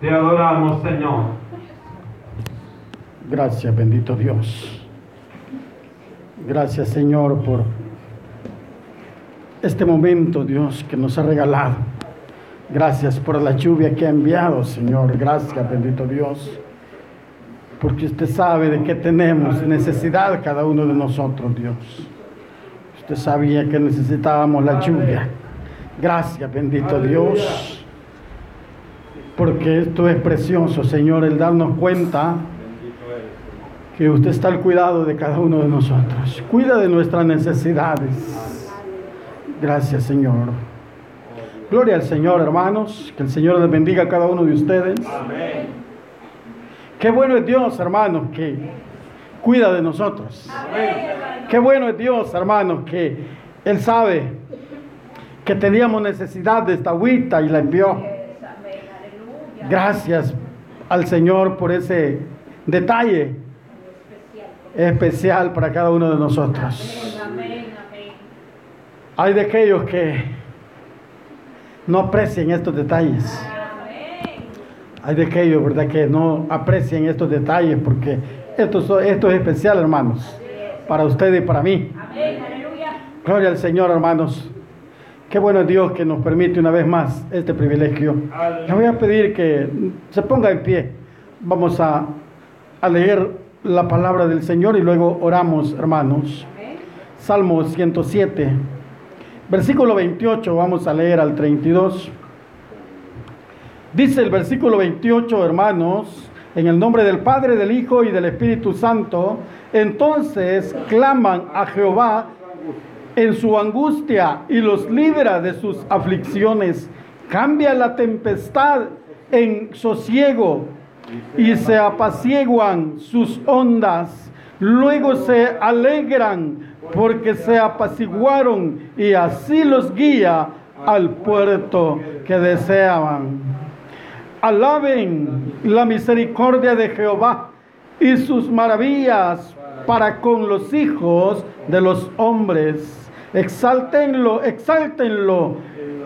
Te adoramos, Señor. Gracias, bendito Dios. Gracias, Señor, por este momento, Dios, que nos ha regalado. Gracias por la lluvia que ha enviado, Señor. Gracias, bendito Dios. Porque usted sabe de qué tenemos necesidad cada uno de nosotros, Dios. Usted sabía que necesitábamos la lluvia. Gracias, bendito Dios. Porque esto es precioso, Señor, el darnos cuenta que usted está al cuidado de cada uno de nosotros. Cuida de nuestras necesidades. Gracias, Señor. Gloria al Señor, hermanos. Que el Señor les bendiga a cada uno de ustedes. Amén. Qué bueno es Dios, hermanos, que cuida de nosotros. Amén. Qué bueno es Dios, hermanos, que Él sabe que teníamos necesidad de esta agüita y la envió. Gracias al Señor por ese detalle especial para cada uno de nosotros. Hay de aquellos que no aprecian estos detalles. Hay de aquellos, ¿verdad?, que no aprecian estos detalles porque esto, esto es especial, hermanos, para ustedes y para mí. Gloria al Señor, hermanos. Qué bueno es Dios que nos permite una vez más este privilegio. Le voy a pedir que se ponga en pie. Vamos a, a leer la palabra del Señor y luego oramos, hermanos. Salmo 107, versículo 28, vamos a leer al 32. Dice el versículo 28, hermanos, en el nombre del Padre, del Hijo y del Espíritu Santo, entonces claman a Jehová en su angustia y los libra de sus aflicciones. Cambia la tempestad en sosiego y se apaciguan sus ondas. Luego se alegran porque se apaciguaron y así los guía al puerto que deseaban. Alaben la misericordia de Jehová y sus maravillas para con los hijos de los hombres. Exáltenlo, exáltenlo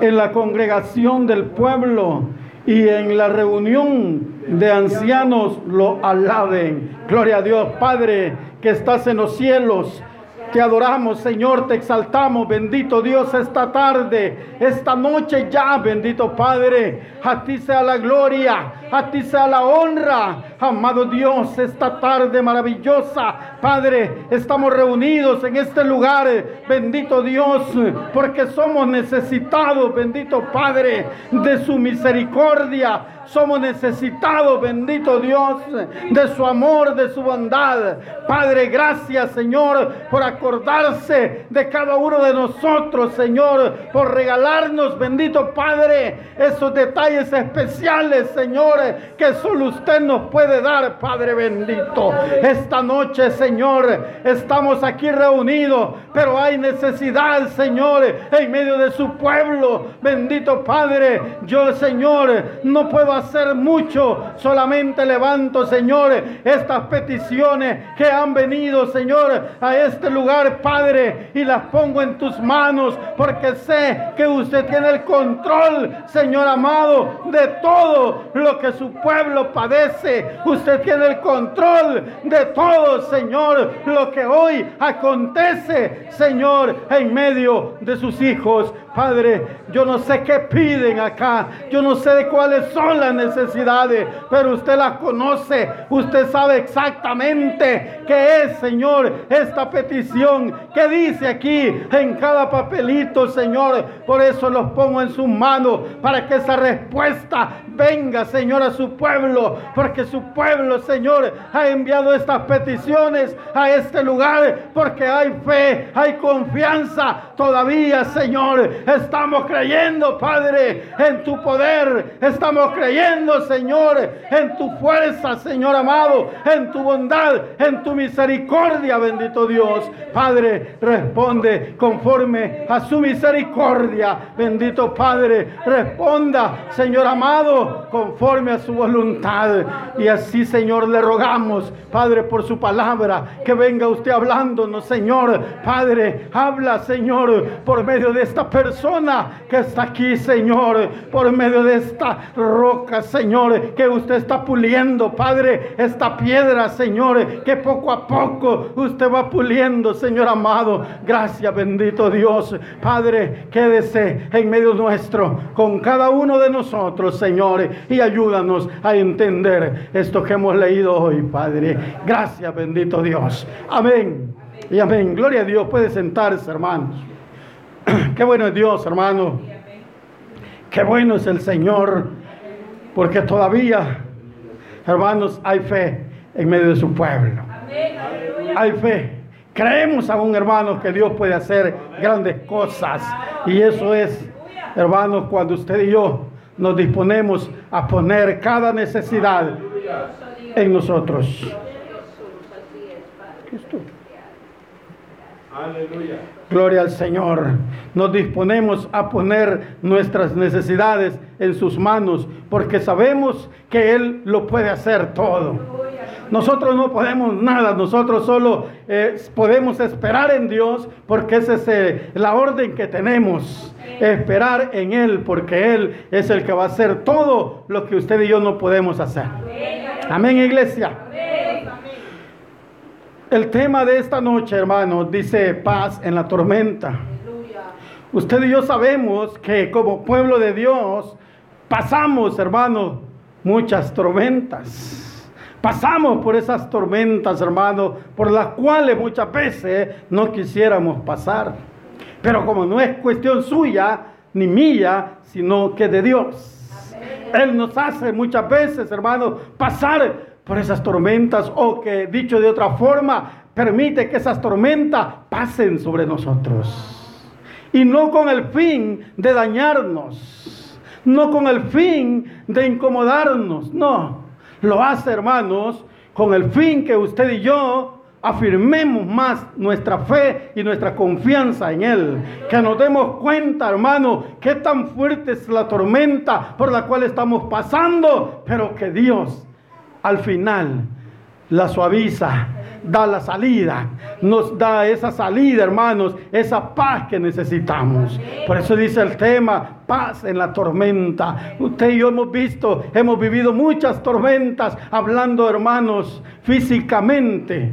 en la congregación del pueblo y en la reunión de ancianos lo alaben. Gloria a Dios, Padre, que estás en los cielos. Te adoramos, Señor, te exaltamos, bendito Dios, esta tarde, esta noche ya, bendito Padre. A ti sea la gloria, a ti sea la honra, amado Dios, esta tarde maravillosa. Padre, estamos reunidos en este lugar, bendito Dios, porque somos necesitados, bendito Padre, de su misericordia somos necesitados, bendito Dios, de su amor, de su bondad. Padre, gracias, Señor, por acordarse de cada uno de nosotros, Señor, por regalarnos, bendito Padre, esos detalles especiales, Señor, que solo usted nos puede dar, Padre bendito. Esta noche, Señor, estamos aquí reunidos, pero hay necesidad, Señor, en medio de su pueblo. Bendito Padre, yo, Señor, no puedo hacer mucho. Solamente levanto, Señor, estas peticiones que han venido, Señor, a este lugar, Padre, y las pongo en tus manos, porque sé que usted tiene el control, Señor amado, de todo lo que su pueblo padece. Usted tiene el control de todo, Señor, lo que hoy acontece, Señor, en medio de sus hijos. Padre, yo no sé qué piden acá, yo no sé cuáles son las necesidades, pero usted las conoce, usted sabe exactamente qué es, Señor, esta petición que dice aquí en cada papelito, Señor. Por eso los pongo en sus manos para que esa respuesta venga, Señor, a su pueblo, porque su pueblo, Señor, ha enviado estas peticiones a este lugar, porque hay fe, hay confianza todavía, Señor Estamos creyendo, Padre, en tu poder. Estamos creyendo, Señor, en tu fuerza, Señor amado, en tu bondad, en tu misericordia, bendito Dios. Padre, responde conforme a su misericordia, bendito Padre. Responda, Señor amado, conforme a su voluntad. Y así, Señor, le rogamos, Padre, por su palabra, que venga usted hablándonos, Señor. Padre, habla, Señor, por medio de esta persona persona que está aquí, Señor, por medio de esta roca, Señor, que usted está puliendo, Padre, esta piedra, Señor, que poco a poco usted va puliendo, Señor amado. Gracias, bendito Dios. Padre, quédese en medio nuestro con cada uno de nosotros, Señor, y ayúdanos a entender esto que hemos leído hoy, Padre. Gracias, bendito Dios. Amén. Y amén. Gloria a Dios. Puede sentarse, hermanos. Qué bueno es Dios, hermano. Qué bueno es el Señor. Porque todavía, hermanos, hay fe en medio de su pueblo. Hay fe. Creemos aún, hermanos, que Dios puede hacer grandes cosas. Y eso es, hermanos, cuando usted y yo nos disponemos a poner cada necesidad en nosotros. Aleluya. Gloria al Señor. Nos disponemos a poner nuestras necesidades en sus manos porque sabemos que Él lo puede hacer todo. Nosotros no podemos nada, nosotros solo eh, podemos esperar en Dios porque esa es eh, la orden que tenemos. Esperar en Él porque Él es el que va a hacer todo lo que usted y yo no podemos hacer. Amén, iglesia. El tema de esta noche, hermanos, dice paz en la tormenta. Usted y yo sabemos que como pueblo de Dios pasamos, hermanos, muchas tormentas. Pasamos por esas tormentas, hermanos, por las cuales muchas veces no quisiéramos pasar. Pero como no es cuestión suya ni mía, sino que de Dios. Él nos hace muchas veces, hermanos, pasar por esas tormentas o que dicho de otra forma, permite que esas tormentas pasen sobre nosotros. Y no con el fin de dañarnos, no con el fin de incomodarnos, no. Lo hace, hermanos, con el fin que usted y yo afirmemos más nuestra fe y nuestra confianza en Él. Que nos demos cuenta, hermano, qué tan fuerte es la tormenta por la cual estamos pasando, pero que Dios al final la suaviza, da la salida, nos da esa salida, hermanos, esa paz que necesitamos. Por eso dice el tema, paz en la tormenta. Usted y yo hemos visto, hemos vivido muchas tormentas, hablando, hermanos, físicamente.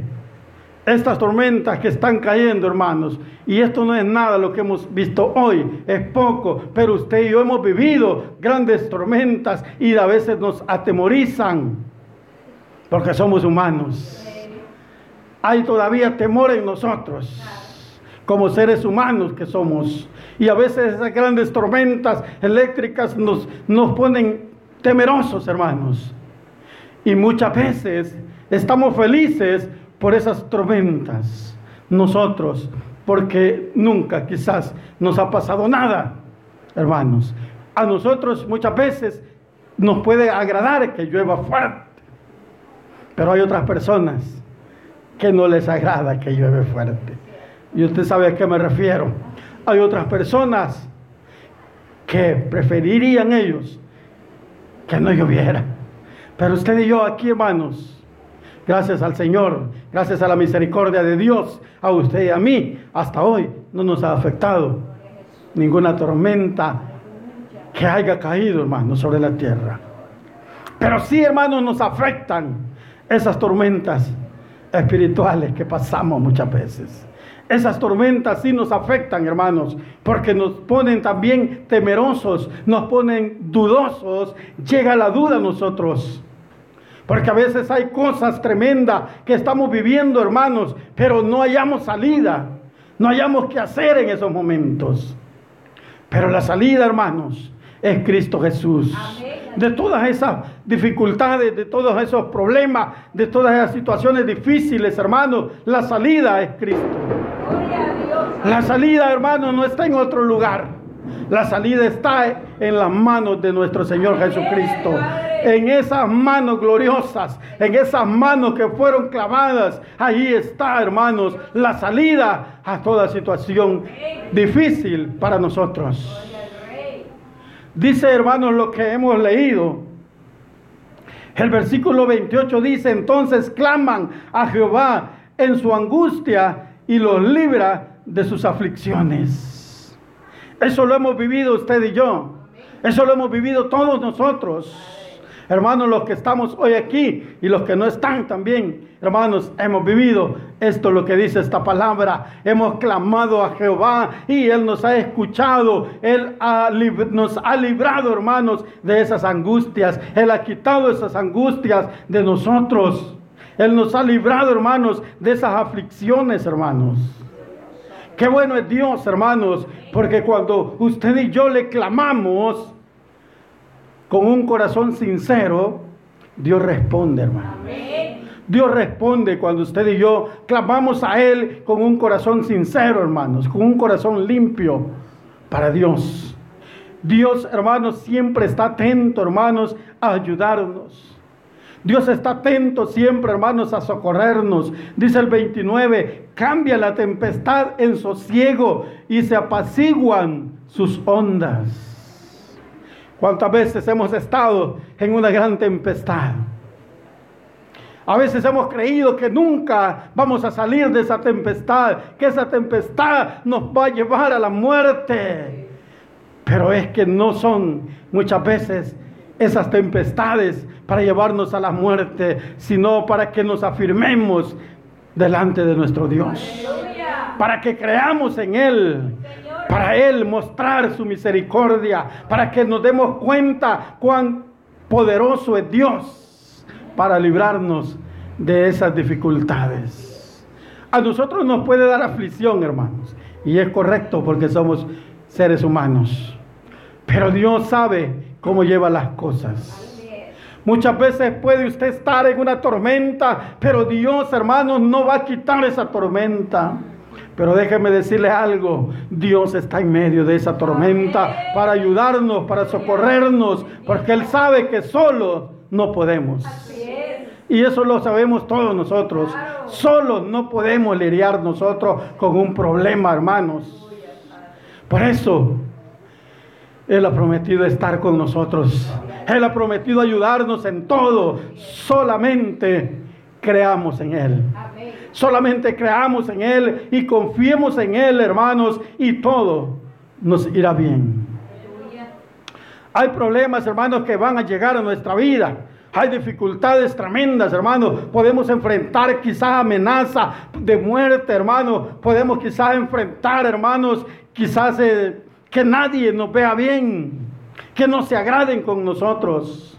Estas tormentas que están cayendo, hermanos, y esto no es nada lo que hemos visto hoy, es poco, pero usted y yo hemos vivido grandes tormentas y a veces nos atemorizan porque somos humanos. Hay todavía temor en nosotros, como seres humanos que somos. Y a veces esas grandes tormentas eléctricas nos, nos ponen temerosos, hermanos. Y muchas veces estamos felices por esas tormentas. Nosotros, porque nunca quizás nos ha pasado nada, hermanos. A nosotros muchas veces nos puede agradar que llueva fuerte pero hay otras personas que no les agrada que llueve fuerte. Y usted sabe a qué me refiero. Hay otras personas que preferirían ellos que no lloviera. Pero usted y yo aquí, hermanos, gracias al Señor, gracias a la misericordia de Dios, a usted y a mí, hasta hoy no nos ha afectado ninguna tormenta que haya caído, hermanos, sobre la tierra. Pero sí, hermanos, nos afectan esas tormentas espirituales que pasamos muchas veces. Esas tormentas sí nos afectan, hermanos, porque nos ponen también temerosos, nos ponen dudosos, llega la duda a nosotros. Porque a veces hay cosas tremendas que estamos viviendo, hermanos, pero no hayamos salida, no hayamos qué hacer en esos momentos. Pero la salida, hermanos, es Cristo Jesús. De todas esas dificultades, de todos esos problemas, de todas esas situaciones difíciles, hermanos, la salida es Cristo. La salida, hermanos, no está en otro lugar. La salida está en las manos de nuestro Señor Jesucristo. En esas manos gloriosas, en esas manos que fueron clavadas, ahí está, hermanos, la salida a toda situación difícil para nosotros. Dice, hermanos, lo que hemos leído. El versículo 28 dice, entonces claman a Jehová en su angustia y los libra de sus aflicciones. Eso lo hemos vivido usted y yo. Eso lo hemos vivido todos nosotros. Hermanos, los que estamos hoy aquí y los que no están también, hermanos, hemos vivido esto, lo que dice esta palabra. Hemos clamado a Jehová y Él nos ha escuchado. Él nos ha librado, hermanos, de esas angustias. Él ha quitado esas angustias de nosotros. Él nos ha librado, hermanos, de esas aflicciones, hermanos. Qué bueno es Dios, hermanos, porque cuando usted y yo le clamamos con un corazón sincero, Dios responde, hermano. Dios responde cuando usted y yo clamamos a Él con un corazón sincero, hermanos, con un corazón limpio para Dios. Dios, hermanos, siempre está atento, hermanos, a ayudarnos. Dios está atento siempre, hermanos, a socorrernos. Dice el 29, cambia la tempestad en sosiego y se apaciguan sus ondas. ¿Cuántas veces hemos estado en una gran tempestad? A veces hemos creído que nunca vamos a salir de esa tempestad, que esa tempestad nos va a llevar a la muerte. Pero es que no son muchas veces esas tempestades para llevarnos a la muerte, sino para que nos afirmemos delante de nuestro Dios. Para que creamos en Él. Para Él mostrar su misericordia. Para que nos demos cuenta cuán poderoso es Dios para librarnos de esas dificultades. A nosotros nos puede dar aflicción, hermanos. Y es correcto porque somos seres humanos. Pero Dios sabe cómo lleva las cosas. Muchas veces puede usted estar en una tormenta, pero Dios, hermanos, no va a quitar esa tormenta. Pero déjeme decirle algo, Dios está en medio de esa tormenta para ayudarnos, para socorrernos, porque Él sabe que solo no podemos. Y eso lo sabemos todos nosotros. Solo no podemos lidiar nosotros con un problema, hermanos. Por eso él ha prometido estar con nosotros. Él ha prometido ayudarnos en todo. Solamente creamos en Él. Solamente creamos en Él y confiemos en Él, hermanos, y todo nos irá bien. Hay problemas, hermanos, que van a llegar a nuestra vida. Hay dificultades tremendas, hermanos. Podemos enfrentar quizás amenaza de muerte, hermanos. Podemos quizás enfrentar, hermanos, quizás... Eh, que nadie nos vea bien, que no se agraden con nosotros.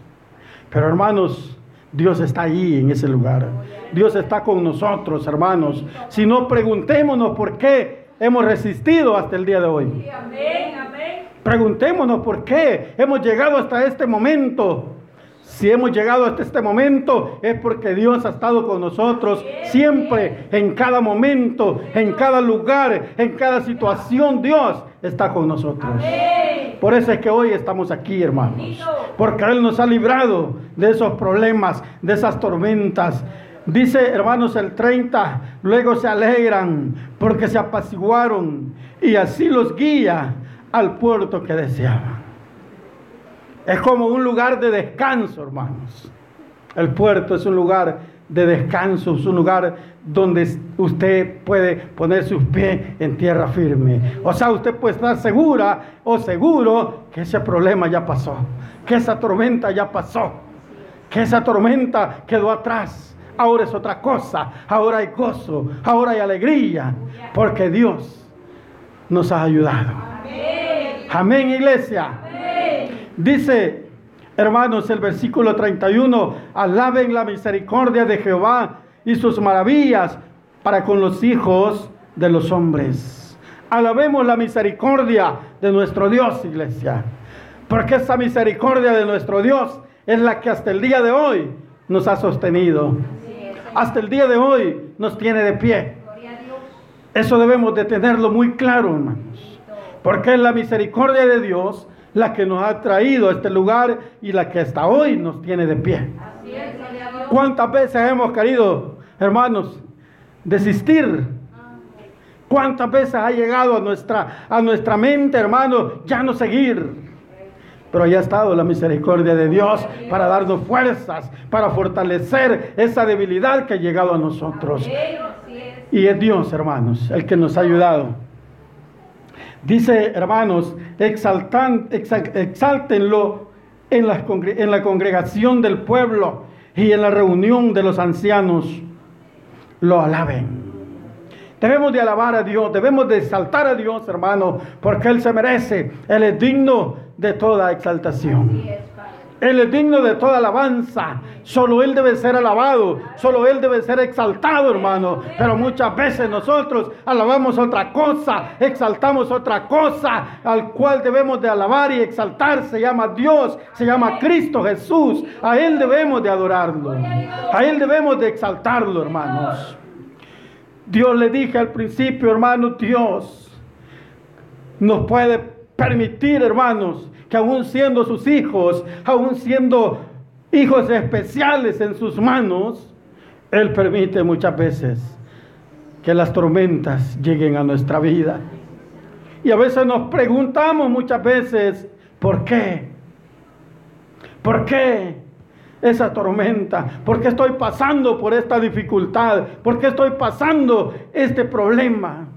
Pero hermanos, Dios está ahí en ese lugar. Dios está con nosotros, hermanos. Si no, preguntémonos por qué hemos resistido hasta el día de hoy. Preguntémonos por qué hemos llegado hasta este momento. Si hemos llegado hasta este momento es porque Dios ha estado con nosotros siempre, en cada momento, en cada lugar, en cada situación. Dios está con nosotros. Por eso es que hoy estamos aquí, hermanos. Porque Él nos ha librado de esos problemas, de esas tormentas. Dice, hermanos, el 30, luego se alegran porque se apaciguaron y así los guía al puerto que deseaban. Es como un lugar de descanso, hermanos. El puerto es un lugar de descanso, es un lugar donde usted puede poner sus pies en tierra firme. O sea, usted puede estar segura o seguro que ese problema ya pasó, que esa tormenta ya pasó, que esa tormenta quedó atrás. Ahora es otra cosa, ahora hay gozo, ahora hay alegría, porque Dios nos ha ayudado. Amén, iglesia. Dice, hermanos, el versículo 31, alaben la misericordia de Jehová y sus maravillas para con los hijos de los hombres. Alabemos la misericordia de nuestro Dios, iglesia. Porque esa misericordia de nuestro Dios es la que hasta el día de hoy nos ha sostenido. Hasta el día de hoy nos tiene de pie. Eso debemos de tenerlo muy claro, hermanos. Porque es la misericordia de Dios la que nos ha traído a este lugar y la que hasta hoy nos tiene de pie. ¿Cuántas veces hemos querido, hermanos, desistir? ¿Cuántas veces ha llegado a nuestra, a nuestra mente, hermanos, ya no seguir? Pero ya ha estado la misericordia de Dios para darnos fuerzas, para fortalecer esa debilidad que ha llegado a nosotros. Y es Dios, hermanos, el que nos ha ayudado. Dice, hermanos, exaltan, exáltenlo en la, en la congregación del pueblo y en la reunión de los ancianos. Lo alaben. Debemos de alabar a Dios, debemos de exaltar a Dios, hermano, porque Él se merece. Él es digno de toda exaltación. Él es digno de toda alabanza. Solo Él debe ser alabado. Solo Él debe ser exaltado, hermano. Pero muchas veces nosotros alabamos otra cosa, exaltamos otra cosa, al cual debemos de alabar y exaltar. Se llama Dios, se llama Cristo Jesús. A Él debemos de adorarlo. A Él debemos de exaltarlo, hermanos. Dios le dije al principio, hermano, Dios nos puede permitir, hermanos, que aún siendo sus hijos, aún siendo hijos especiales en sus manos, Él permite muchas veces que las tormentas lleguen a nuestra vida. Y a veces nos preguntamos muchas veces, ¿por qué? ¿Por qué? esa tormenta? ¿Por qué estoy pasando por esta dificultad? ¿Por qué estoy pasando este problema?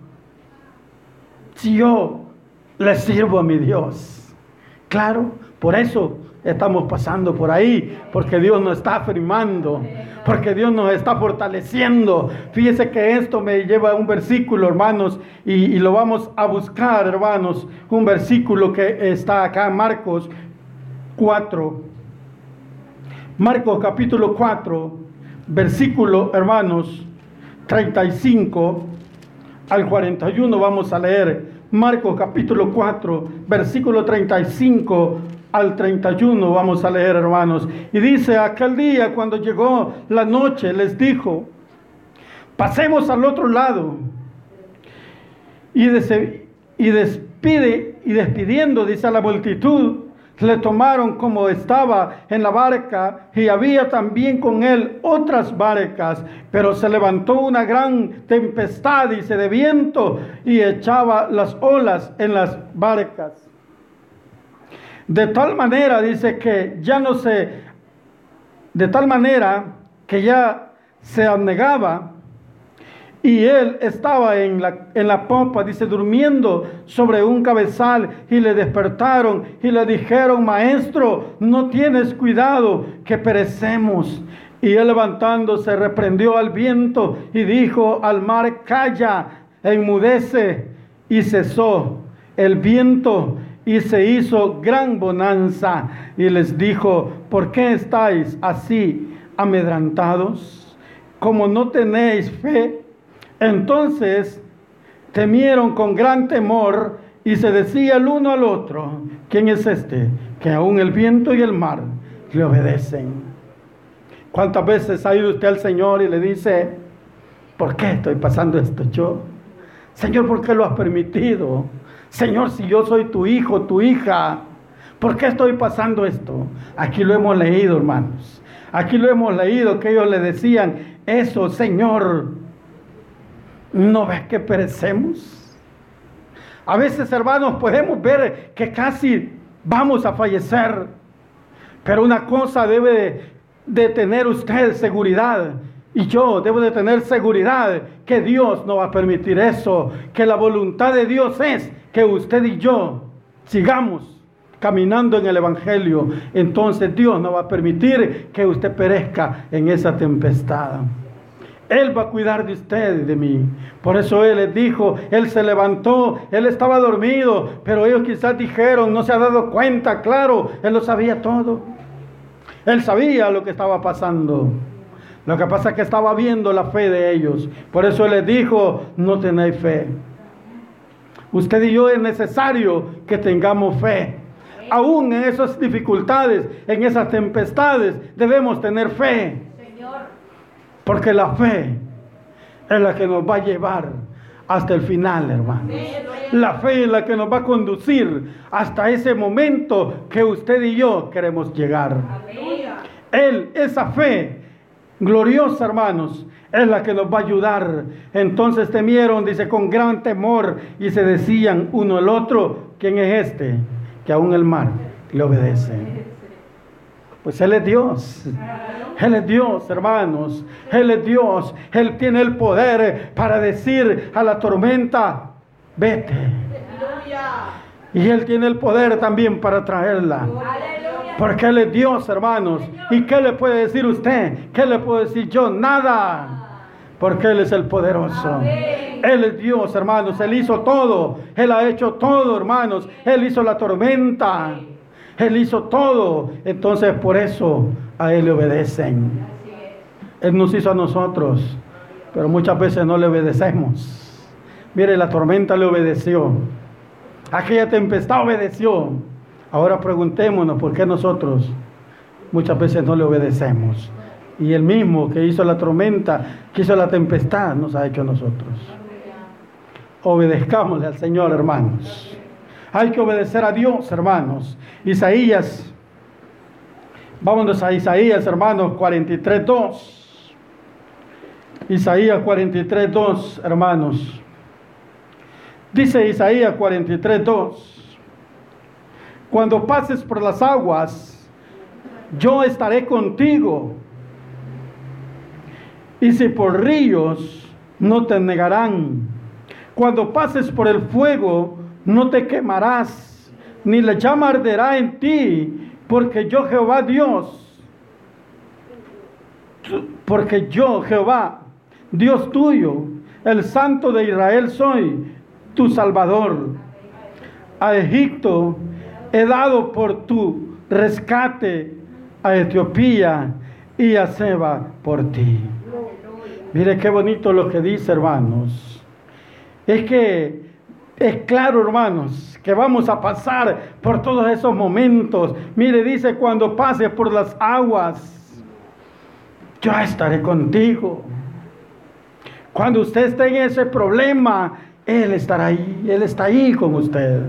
Si yo le sirvo a mi Dios. Claro, por eso estamos pasando por ahí, porque Dios nos está afirmando, porque Dios nos está fortaleciendo. Fíjese que esto me lleva a un versículo, hermanos, y, y, lo vamos a buscar, hermanos, un versículo que está acá Marcos 4, Marcos capítulo 4, versículo, hermanos, 35 al 41 vamos a leer. Marcos capítulo 4, versículo 35 al 31 vamos a leer, hermanos. Y dice, aquel día cuando llegó la noche, les dijo, pasemos al otro lado. Y, y despide, y despidiendo, dice a la multitud, le tomaron como estaba en la barca y había también con él otras barcas, pero se levantó una gran tempestad, dice, de viento y echaba las olas en las barcas. De tal manera, dice que ya no se, de tal manera que ya se anegaba y él estaba en la, en la pompa, dice, durmiendo sobre un cabezal y le despertaron y le dijeron, maestro, no tienes cuidado que perecemos. Y él levantándose reprendió al viento y dijo al mar, calla, enmudece. Y cesó el viento y se hizo gran bonanza. Y les dijo, ¿por qué estáis así amedrantados? Como no tenéis fe, entonces temieron con gran temor y se decía el uno al otro, ¿quién es este? Que aún el viento y el mar le obedecen. ¿Cuántas veces ha ido usted al Señor y le dice, ¿por qué estoy pasando esto yo? Señor, ¿por qué lo has permitido? Señor, si yo soy tu hijo, tu hija, ¿por qué estoy pasando esto? Aquí lo hemos leído, hermanos. Aquí lo hemos leído que ellos le decían, eso, Señor, ¿No ves que perecemos? A veces, hermanos, podemos ver que casi vamos a fallecer. Pero una cosa debe de tener usted seguridad. Y yo debo de tener seguridad que Dios no va a permitir eso. Que la voluntad de Dios es que usted y yo sigamos caminando en el Evangelio. Entonces Dios no va a permitir que usted perezca en esa tempestad. Él va a cuidar de usted y de mí. Por eso Él les dijo, Él se levantó, Él estaba dormido, pero ellos quizás dijeron, no se ha dado cuenta, claro, Él lo sabía todo. Él sabía lo que estaba pasando. Lo que pasa es que estaba viendo la fe de ellos. Por eso Él les dijo, no tenéis fe. Usted y yo es necesario que tengamos fe. Aún en esas dificultades, en esas tempestades, debemos tener fe. Porque la fe es la que nos va a llevar hasta el final, hermanos. La fe es la que nos va a conducir hasta ese momento que usted y yo queremos llegar. Él, esa fe gloriosa, hermanos, es la que nos va a ayudar. Entonces temieron, dice, con gran temor y se decían uno al otro, ¿quién es este? Que aún el mar le obedece. Pues Él es Dios. Él es Dios, hermanos. Él es Dios. Él tiene el poder para decir a la tormenta, vete. Y Él tiene el poder también para traerla. Porque Él es Dios, hermanos. ¿Y qué le puede decir usted? ¿Qué le puedo decir yo? Nada. Porque Él es el poderoso. Él es Dios, hermanos. Él hizo todo. Él ha hecho todo, hermanos. Él hizo la tormenta. Él hizo todo. Entonces por eso a Él le obedecen. Él nos hizo a nosotros. Pero muchas veces no le obedecemos. Mire, la tormenta le obedeció. Aquella tempestad obedeció. Ahora preguntémonos por qué nosotros muchas veces no le obedecemos. Y el mismo que hizo la tormenta, que hizo la tempestad, nos ha hecho a nosotros. Obedezcámosle al Señor, hermanos. Hay que obedecer a Dios, hermanos. Isaías, vámonos a Isaías, hermanos, 43.2. Isaías 43.2, hermanos. Dice Isaías 43.2 cuando pases por las aguas, yo estaré contigo. Y si por ríos, no te negarán. Cuando pases por el fuego, no te quemarás, ni la llama arderá en ti, porque yo Jehová Dios, porque yo Jehová, Dios tuyo, el Santo de Israel soy, tu Salvador. A Egipto he dado por tu rescate a Etiopía y a Seba por ti. Mire qué bonito lo que dice, hermanos. Es que es claro, hermanos, que vamos a pasar por todos esos momentos. Mire, dice, cuando pase por las aguas, yo estaré contigo. Cuando usted esté en ese problema, Él estará ahí, Él está ahí con usted.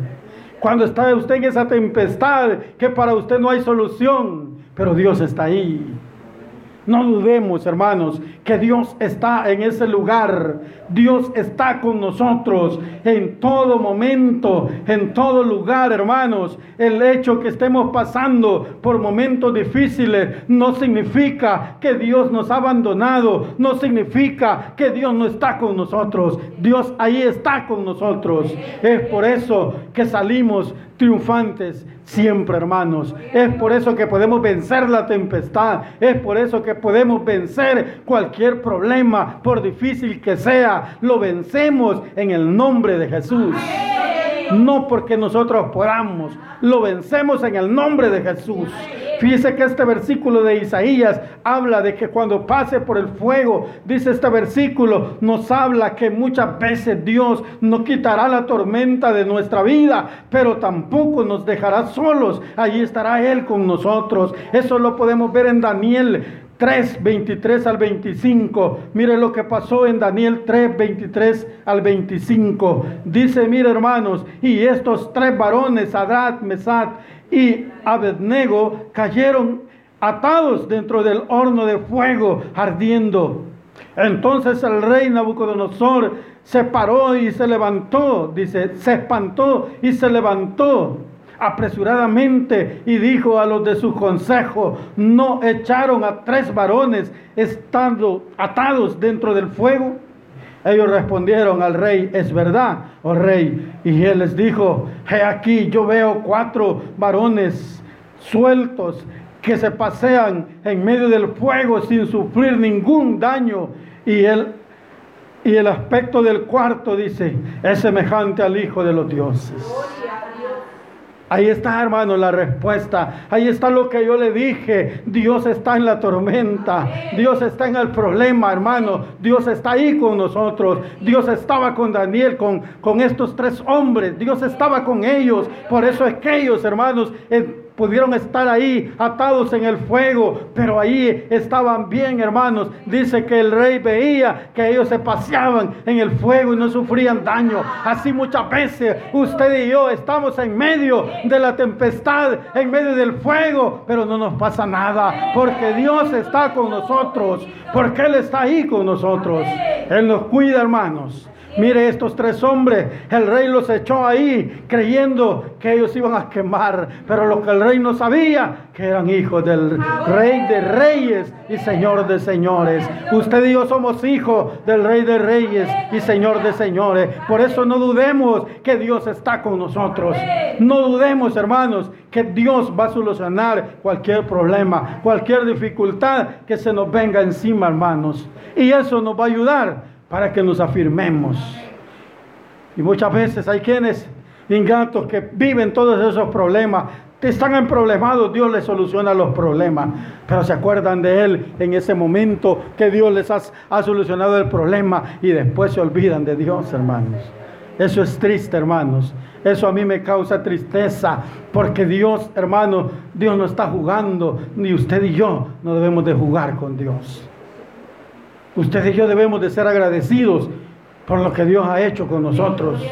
Cuando está usted en esa tempestad que para usted no hay solución, pero Dios está ahí. No dudemos, hermanos, que Dios está en ese lugar. Dios está con nosotros en todo momento, en todo lugar, hermanos. El hecho que estemos pasando por momentos difíciles no significa que Dios nos ha abandonado, no significa que Dios no está con nosotros. Dios ahí está con nosotros. Es por eso que salimos triunfantes siempre, hermanos. Es por eso que podemos vencer la tempestad. Es por eso que podemos vencer cualquier problema, por difícil que sea. Lo vencemos en el nombre de Jesús. No porque nosotros podamos, lo vencemos en el nombre de Jesús. Fíjese que este versículo de Isaías habla de que cuando pase por el fuego, dice este versículo, nos habla que muchas veces Dios no quitará la tormenta de nuestra vida, pero tampoco nos dejará solos. Allí estará Él con nosotros. Eso lo podemos ver en Daniel 3, 23 al 25. Mire lo que pasó en Daniel 3, 23 al 25. Dice, mire hermanos, y estos tres varones, Adad, Mesat y Abednego cayeron atados dentro del horno de fuego ardiendo. Entonces el rey Nabucodonosor se paró y se levantó, dice, se espantó y se levantó apresuradamente y dijo a los de su consejo, no echaron a tres varones estando atados dentro del fuego. Ellos respondieron al rey, es verdad, oh rey. Y él les dijo, he aquí yo veo cuatro varones sueltos que se pasean en medio del fuego sin sufrir ningún daño. Y él y el aspecto del cuarto dice, es semejante al Hijo de los dioses. Ahí está, hermano, la respuesta. Ahí está lo que yo le dije. Dios está en la tormenta. Dios está en el problema, hermano. Dios está ahí con nosotros. Dios estaba con Daniel, con, con estos tres hombres. Dios estaba con ellos. Por eso es que ellos, hermanos, pudieron estar ahí atados en el fuego, pero ahí estaban bien, hermanos. Dice que el rey veía que ellos se paseaban en el fuego y no sufrían daño. Así muchas veces usted y yo estamos en medio de la tempestad, en medio del fuego, pero no nos pasa nada, porque Dios está con nosotros, porque Él está ahí con nosotros. Él nos cuida, hermanos. Mire estos tres hombres, el rey los echó ahí creyendo que ellos iban a quemar, pero lo que el rey no sabía, que eran hijos del rey de reyes y señor de señores. Usted y yo somos hijos del rey de reyes y señor de señores. Por eso no dudemos que Dios está con nosotros. No dudemos, hermanos, que Dios va a solucionar cualquier problema, cualquier dificultad que se nos venga encima, hermanos. Y eso nos va a ayudar para que nos afirmemos. Y muchas veces hay quienes ingratos que viven todos esos problemas, están en problemados, Dios les soluciona los problemas, pero se acuerdan de Él en ese momento que Dios les ha, ha, solucionado el problema y después se olvidan de Dios, hermanos. Eso es triste, hermanos. Eso a mí me causa tristeza, porque Dios, hermanos, Dios no está jugando, ni usted y yo no debemos de jugar con Dios. Usted y yo debemos de ser agradecidos por lo que Dios ha hecho con nosotros.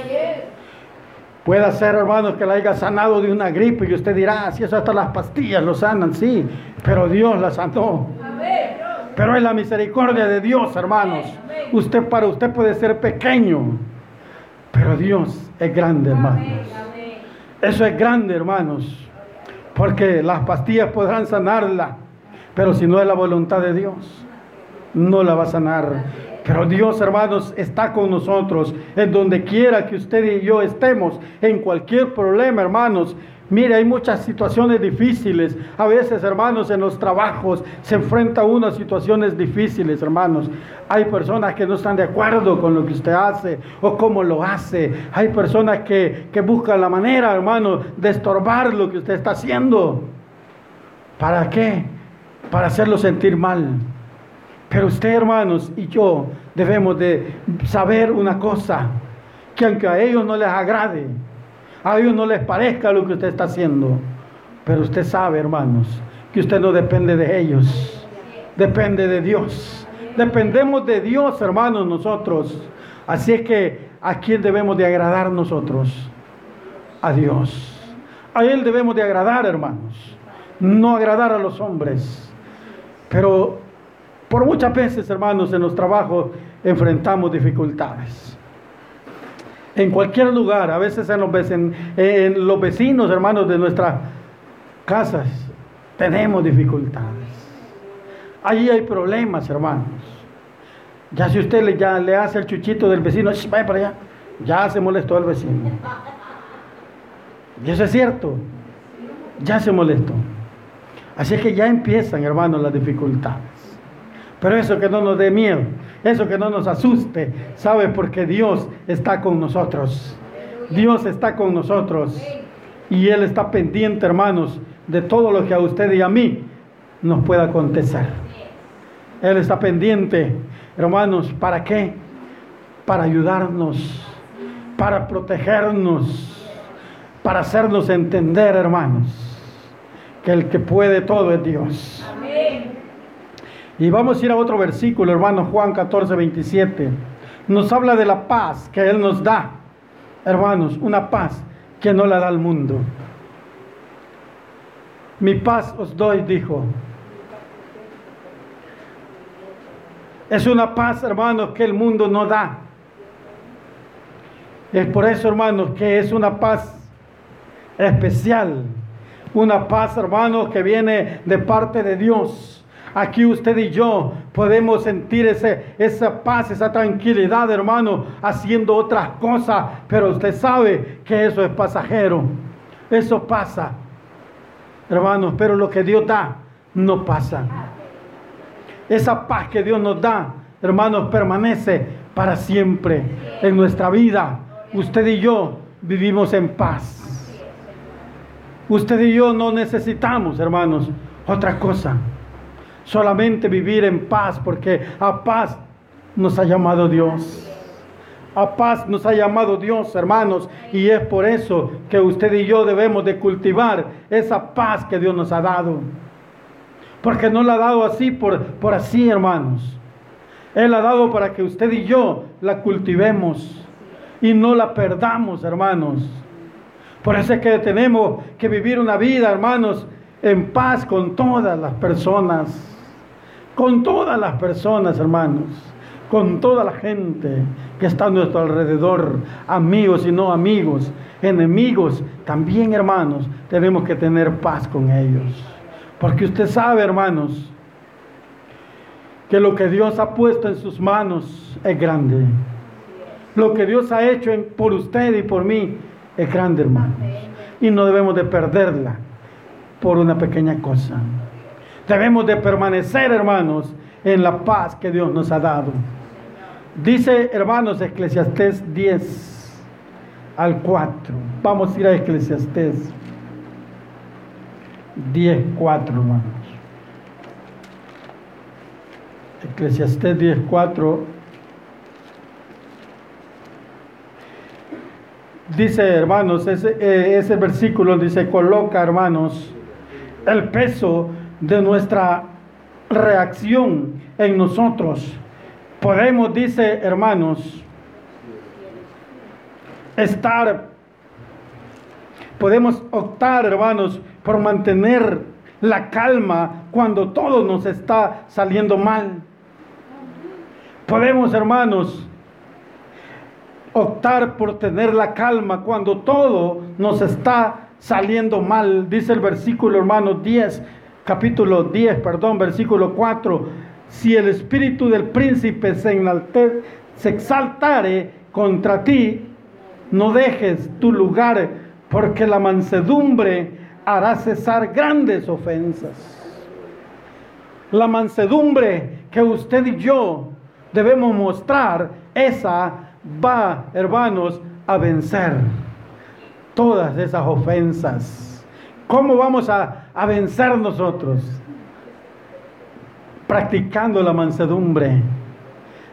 Puede ser, hermanos, que la haya sanado de una gripe y usted dirá, si eso hasta las pastillas lo sanan, sí, pero Dios la sanó. Pero es la misericordia de Dios, hermanos. Usted para usted puede ser pequeño, pero Dios es grande, hermanos. Eso es grande, hermanos, porque las pastillas podrán sanarla, pero si no es la voluntad de Dios no la va a sanar. Pero Dios, hermanos, está con nosotros en donde quiera que usted y yo estemos, en cualquier problema, hermanos. Mire, hay muchas situaciones difíciles. A veces, hermanos, en los trabajos se enfrenta uno a situaciones difíciles, hermanos. Hay personas que no están de acuerdo con lo que usted hace o cómo lo hace. Hay personas que, que buscan la manera, hermanos, de estorbar lo que usted está haciendo. ¿Para qué? Para hacerlo sentir mal. Pero usted, hermanos, y yo debemos de saber una cosa, que aunque a ellos no les agrade, a ellos no les parezca lo que usted está haciendo, pero usted sabe, hermanos, que usted no depende de ellos, depende de Dios. Dependemos de Dios, hermanos, nosotros. Así es que, ¿a quién debemos de agradar nosotros? A Dios. A Él debemos de agradar, hermanos. No agradar a los hombres. Pero por muchas veces, hermanos, en los trabajos enfrentamos dificultades. En cualquier lugar, a veces en los, en los vecinos, hermanos, de nuestras casas, tenemos dificultades. Allí hay problemas, hermanos. Ya si usted le, ya le hace el chuchito del vecino, vaya para allá, ya se molestó el vecino. Y eso es cierto, ya se molestó. Así es que ya empiezan, hermanos, las dificultades. Pero eso que no nos dé miedo, eso que no nos asuste, ¿sabe? Porque Dios está con nosotros. Dios está con nosotros. Y Él está pendiente, hermanos, de todo lo que a usted y a mí nos pueda acontecer. Él está pendiente, hermanos, ¿para qué? Para ayudarnos, para protegernos, para hacernos entender, hermanos, que el que puede todo es Dios. Amén. Y vamos a ir a otro versículo, hermano Juan 14, 27. Nos habla de la paz que Él nos da, hermanos, una paz que no la da al mundo. Mi paz os doy, dijo. Es una paz, hermanos, que el mundo no da. Es por eso, hermanos, que es una paz especial. Una paz, hermanos, que viene de parte de Dios Aquí usted y yo podemos sentir ese, esa paz, esa tranquilidad, hermano, haciendo otras cosas, pero usted sabe que eso es pasajero. Eso pasa, hermanos, pero lo que Dios da no pasa. Esa paz que Dios nos da, hermanos, permanece para siempre en nuestra vida. Usted y yo vivimos en paz. Usted y yo no necesitamos, hermanos, otra cosa solamente vivir en paz, porque a paz nos ha llamado Dios. A paz nos ha llamado Dios, hermanos, y es por eso que usted y yo debemos de cultivar esa paz que Dios nos ha dado. Porque no la ha dado así por, por así, hermanos. Él ha dado para que usted y yo la cultivemos y no la perdamos, hermanos. Por eso es que tenemos que vivir una vida, hermanos, en paz con todas las personas con todas las personas, hermanos. con toda la gente que está a nuestro alrededor, amigos y no amigos, enemigos, también hermanos, tenemos que tener paz con ellos. Porque usted sabe, hermanos, que lo que Dios ha puesto en sus manos es grande. Lo que Dios ha hecho por usted y por mí es grande, hermanos. Y no debemos de perderla por una pequeña cosa. Debemos de permanecer, hermanos, en la paz que Dios nos ha dado. Dice, hermanos, Eclesiastés 10 al 4. Vamos a ir a Eclesiastés 10, 4, hermanos. Eclesiastés 10, 4. Dice, hermanos, eh, ese versículo dice, coloca, hermanos, el peso de nuestra reacción en nosotros. Podemos, dice hermanos, estar, podemos optar, hermanos, por mantener la calma cuando todo nos está saliendo mal. Podemos, hermanos, optar por tener la calma cuando todo nos está saliendo mal. Dice el versículo, hermanos, 10, capítulo 10, perdón, versículo 4, si el espíritu del príncipe se, se exaltare contra ti, no dejes tu lugar, porque la mansedumbre hará cesar grandes ofensas. La mansedumbre que usted y yo debemos mostrar, esa va, hermanos, a vencer todas esas ofensas. ¿Cómo vamos a, vencer nosotros? Practicando la mansedumbre,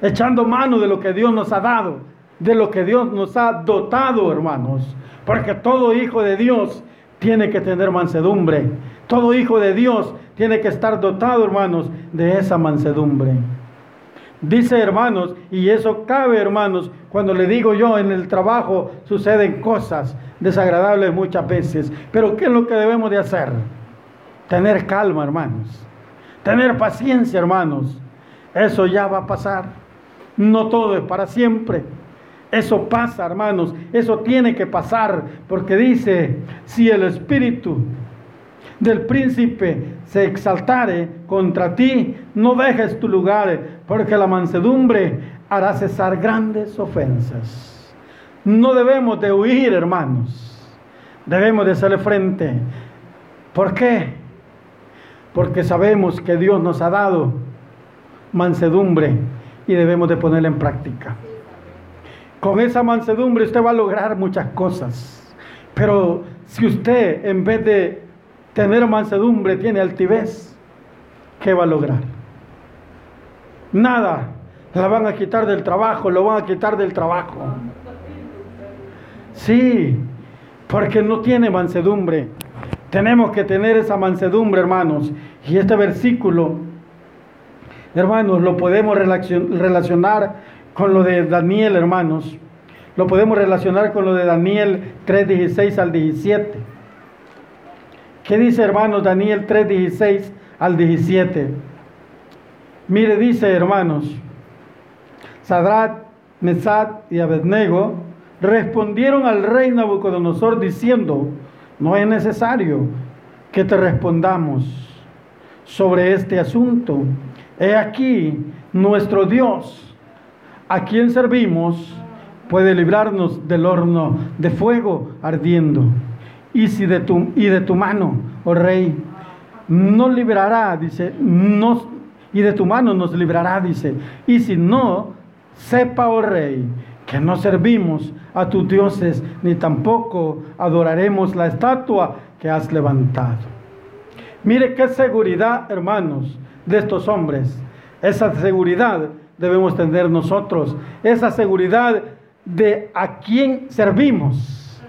echando mano de lo que Dios nos ha dado, de lo que Dios nos ha dotado, hermanos. Porque todo hijo de Dios tiene que tener mansedumbre. Todo hijo de Dios tiene que estar dotado, hermanos, de esa mansedumbre. Dice hermanos, y eso cabe hermanos, cuando le digo yo en el trabajo suceden cosas desagradables muchas veces, pero ¿qué es lo que debemos de hacer? Tener calma hermanos, tener paciencia hermanos, eso ya va a pasar, no todo es para siempre. Eso pasa, hermanos, eso tiene que pasar, porque dice, si el espíritu del príncipe se exaltare contra ti, no dejes tu lugar, porque la mansedumbre hará cesar grandes ofensas. No debemos de huir, hermanos. Debemos de hacerle frente. ¿Por qué? Porque sabemos que Dios nos ha dado mansedumbre y debemos de ponerla en práctica. Con esa mansedumbre usted va a lograr muchas cosas. Pero si usted en vez de tener mansedumbre, tiene altivez, ¿qué va a lograr? Nada. La van a quitar del trabajo, lo van a quitar del trabajo. Sí, porque no tiene mansedumbre. Tenemos que tener esa mansedumbre, hermanos. Y este versículo, hermanos, lo podemos relacionar con lo de Daniel, hermanos. Lo podemos relacionar con lo de Daniel 3, 16 al 17. ¿Qué dice hermanos Daniel 3, 16 al 17? Mire, dice hermanos, Sadrat, Mesad y Abednego respondieron al rey Nabucodonosor diciendo, no es necesario que te respondamos sobre este asunto. He aquí, nuestro Dios, a quien servimos, puede librarnos del horno de fuego ardiendo y, si de tu, y de tu mano, oh rey, nos librará, dice, nos, y de tu mano nos librará, dice, y si no, sepa, oh rey, que no servimos a tus dioses, ni tampoco adoraremos la estatua que has levantado. Mire qué seguridad, hermanos, de estos hombres. Esa seguridad debemos tener nosotros. Esa seguridad de a quién servimos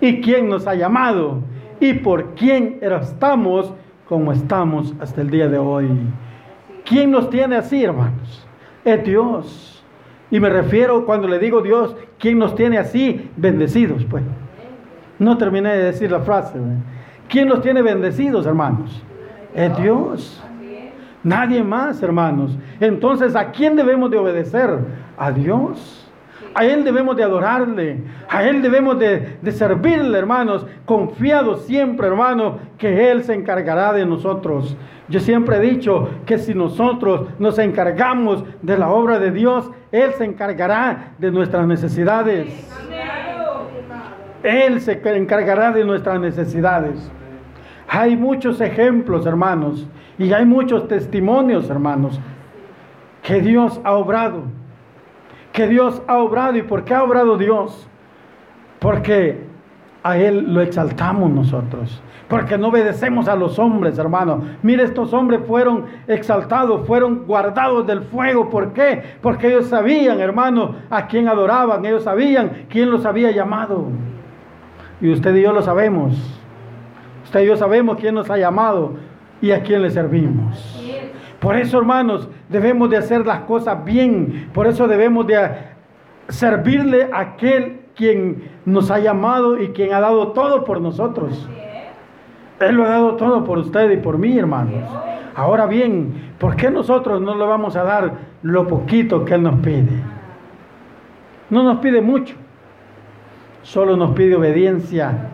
y quién nos ha llamado y por quién estamos como estamos hasta el día de hoy. ¿Quién nos tiene así, hermanos? Es Dios. Y me refiero cuando le digo Dios, ¿quién nos tiene así? Bendecidos, pues. No terminé de decir la frase. ¿Quién nos tiene bendecidos, hermanos? Es Dios. Nadie más, hermanos. Entonces, ¿a quién debemos de obedecer? A Dios. A Él debemos de adorarle. A Él debemos de, servirle, hermanos. Confiados siempre, hermanos, que Él se encargará de nosotros. Yo siempre he dicho que si nosotros nos encargamos de la obra de Dios, Él se encargará de nuestras necesidades. Él se encargará de nuestras necesidades. Hay muchos ejemplos, hermanos, y hay muchos testimonios, hermanos, que Dios ha obrado. Que Dios ha obrado. ¿Y por qué ha obrado Dios? Porque a Él lo exaltamos nosotros. Porque no obedecemos a los hombres, hermanos. Mire, estos hombres fueron exaltados, fueron guardados del fuego. ¿Por qué? Porque ellos sabían, hermano, a quién adoraban. Ellos sabían quién los había llamado. Y usted y yo lo sabemos. Usted y yo sabemos quién nos ha llamado y a quién le servimos. Por eso, hermanos, debemos de hacer las cosas bien. Por eso debemos de servirle a aquel quien nos ha llamado y quien ha dado todo por nosotros. Él lo ha dado todo por usted y por mí, hermanos. Ahora bien, ¿por qué nosotros no le vamos a dar lo poquito que Él nos pide? No nos pide mucho. Solo nos pide obediencia.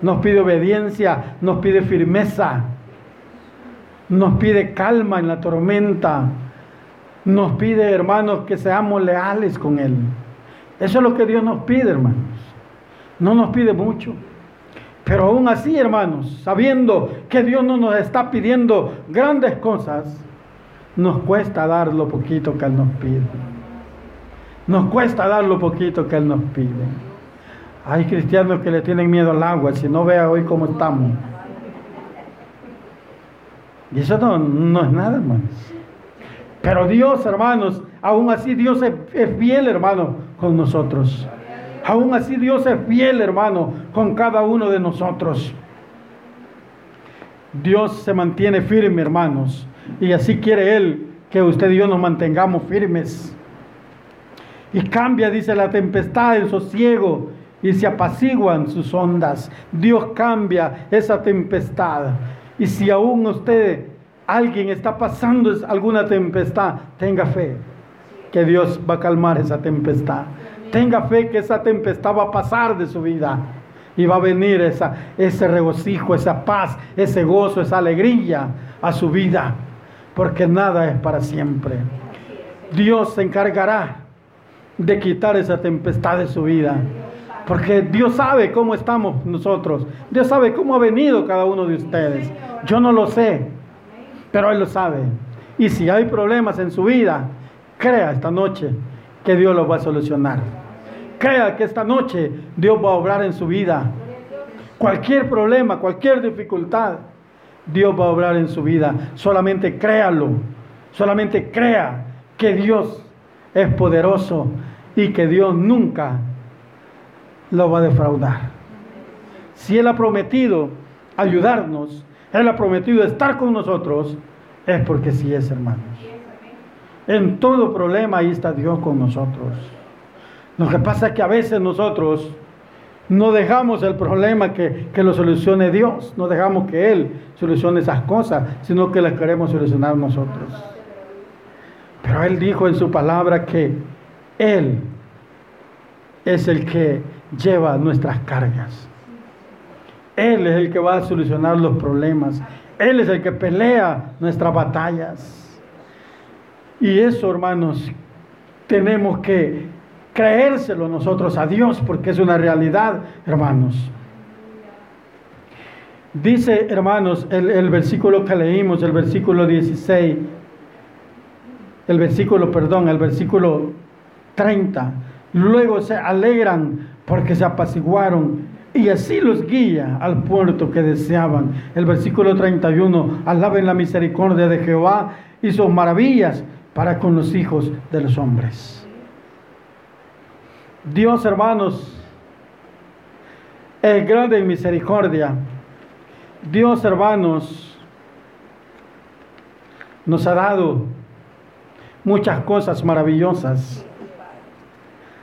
Nos pide obediencia, nos pide firmeza. Nos pide calma en la tormenta. Nos pide, hermanos, que seamos leales con Él. Eso es lo que Dios nos pide, hermanos. No nos pide mucho. Pero aún así, hermanos, sabiendo que Dios no nos está pidiendo grandes cosas, nos cuesta dar lo poquito que Él nos pide. Nos cuesta dar lo poquito que Él nos pide. Hay cristianos que le tienen miedo al agua, si no vea hoy cómo estamos. Y eso no, es nada, hermanos. Pero Dios, hermanos, aún así Dios es, es fiel, hermano, con nosotros. Aún así Dios es fiel, hermano, con cada uno de nosotros. Dios se mantiene firme, hermanos. Y así quiere Él que usted y yo nos mantengamos firmes. Y cambia, dice, la tempestad en sosiego y se apaciguan sus ondas. Dios cambia esa tempestad. Y si aún usted, alguien está pasando alguna tempestad, tenga fe que Dios va a calmar esa tempestad. Tenga fe que esa tempestad va a pasar de su vida y va a venir esa, ese regocijo, esa paz, ese gozo, esa alegría a su vida, porque nada es para siempre. Dios se encargará de quitar esa tempestad de su vida. Porque Dios sabe cómo estamos nosotros. Dios sabe cómo ha venido cada uno de ustedes. Yo no lo sé, pero Él lo sabe. Y si hay problemas en su vida, crea esta noche que Dios los va a solucionar. Crea que esta noche Dios va a obrar en su vida. Cualquier problema, cualquier dificultad, Dios va a obrar en su vida. Solamente créalo. Solamente crea que Dios es poderoso y que Dios nunca lo va a defraudar. Si Él ha prometido ayudarnos, Él ha prometido estar con nosotros, es porque sí es, hermanos. En todo problema ahí está Dios con nosotros. Lo que pasa es que a veces nosotros no dejamos el problema que, que lo solucione Dios, no dejamos que Él solucione esas cosas, sino que las queremos solucionar nosotros. Pero Él dijo en su palabra que Él es el que lleva nuestras cargas. Él es el que va a solucionar los problemas. Él es el que pelea nuestras batallas. Y eso, hermanos, tenemos que creérselo nosotros a Dios porque es una realidad, hermanos. Dice, hermanos, el, versículo que leímos, el versículo 16, el versículo, perdón, el versículo 30. Luego se alegran porque se apaciguaron y así los guía al puerto que deseaban. El versículo 31, alaben la misericordia de Jehová y sus maravillas para con los hijos de los hombres. Dios, hermanos, es grande en misericordia. Dios, hermanos, nos ha dado muchas cosas maravillosas.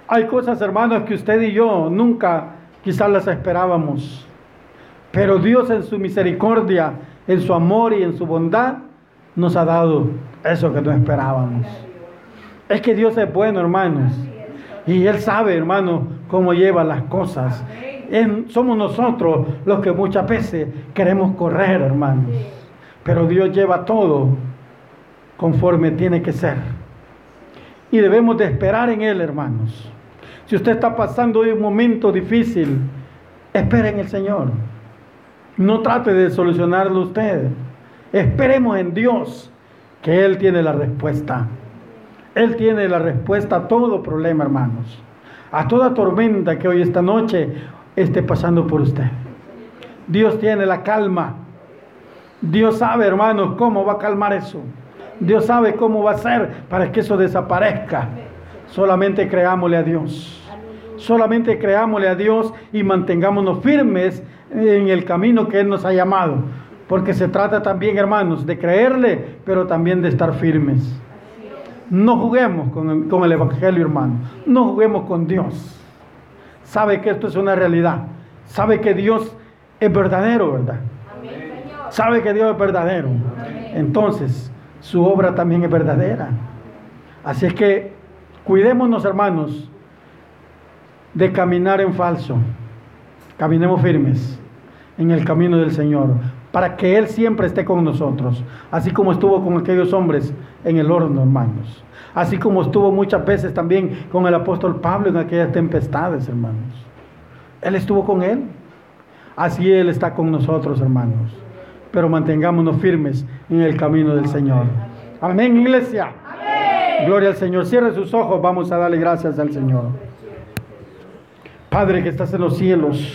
Hay cosas, hermanos, que usted y yo nunca quizás las esperábamos. Pero Dios en su misericordia, en su amor y en su bondad, nos ha dado eso que no esperábamos. Es que Dios es bueno, hermanos. Y Él sabe, hermano, cómo lleva las cosas. somos nosotros los que muchas veces queremos correr, hermanos. Pero Dios lleva todo conforme tiene que ser. Y debemos de esperar en Él, hermanos. Si usted está pasando hoy un momento difícil, espere en el Señor. No trate de solucionarlo usted. Esperemos en Dios, que Él tiene la respuesta. Él tiene la respuesta a todo problema, hermanos. A toda tormenta que hoy esta noche esté pasando por usted. Dios tiene la calma. Dios sabe, hermanos, cómo va a calmar eso. Dios sabe cómo va a ser para que eso desaparezca. Solamente creámosle a Dios. Solamente creámosle a Dios y mantengámonos firmes en el camino que Él nos ha llamado. Porque se trata también, hermanos, de creerle, pero también de estar firmes. No juguemos con el, Evangelio, hermano. No juguemos con Dios. Sabe que esto es una realidad. Sabe que Dios es verdadero, ¿verdad? Sabe que Dios es verdadero. Entonces, su obra también es verdadera. Así es que cuidémonos, hermanos, de caminar en falso. Caminemos firmes en el camino del Señor, para que Él siempre esté con nosotros, así como estuvo con aquellos hombres en el horno, hermanos. Así como estuvo muchas veces también con el apóstol Pablo en aquellas tempestades, hermanos. Él estuvo con Él. Así Él está con nosotros, hermanos. Pero mantengámonos firmes en el camino del Señor. Amén, iglesia. Gloria al Señor. Cierre sus ojos. Vamos a darle gracias al Señor. Padre que estás en los cielos.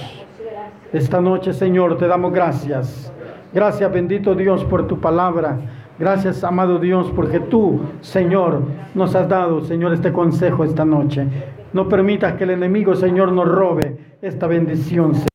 Esta noche, Señor, te damos gracias. Gracias, bendito Dios, por tu palabra. Gracias, amado Dios, porque tú, Señor, nos has dado, Señor, este consejo esta noche. No permitas que el enemigo, Señor, nos robe esta bendición.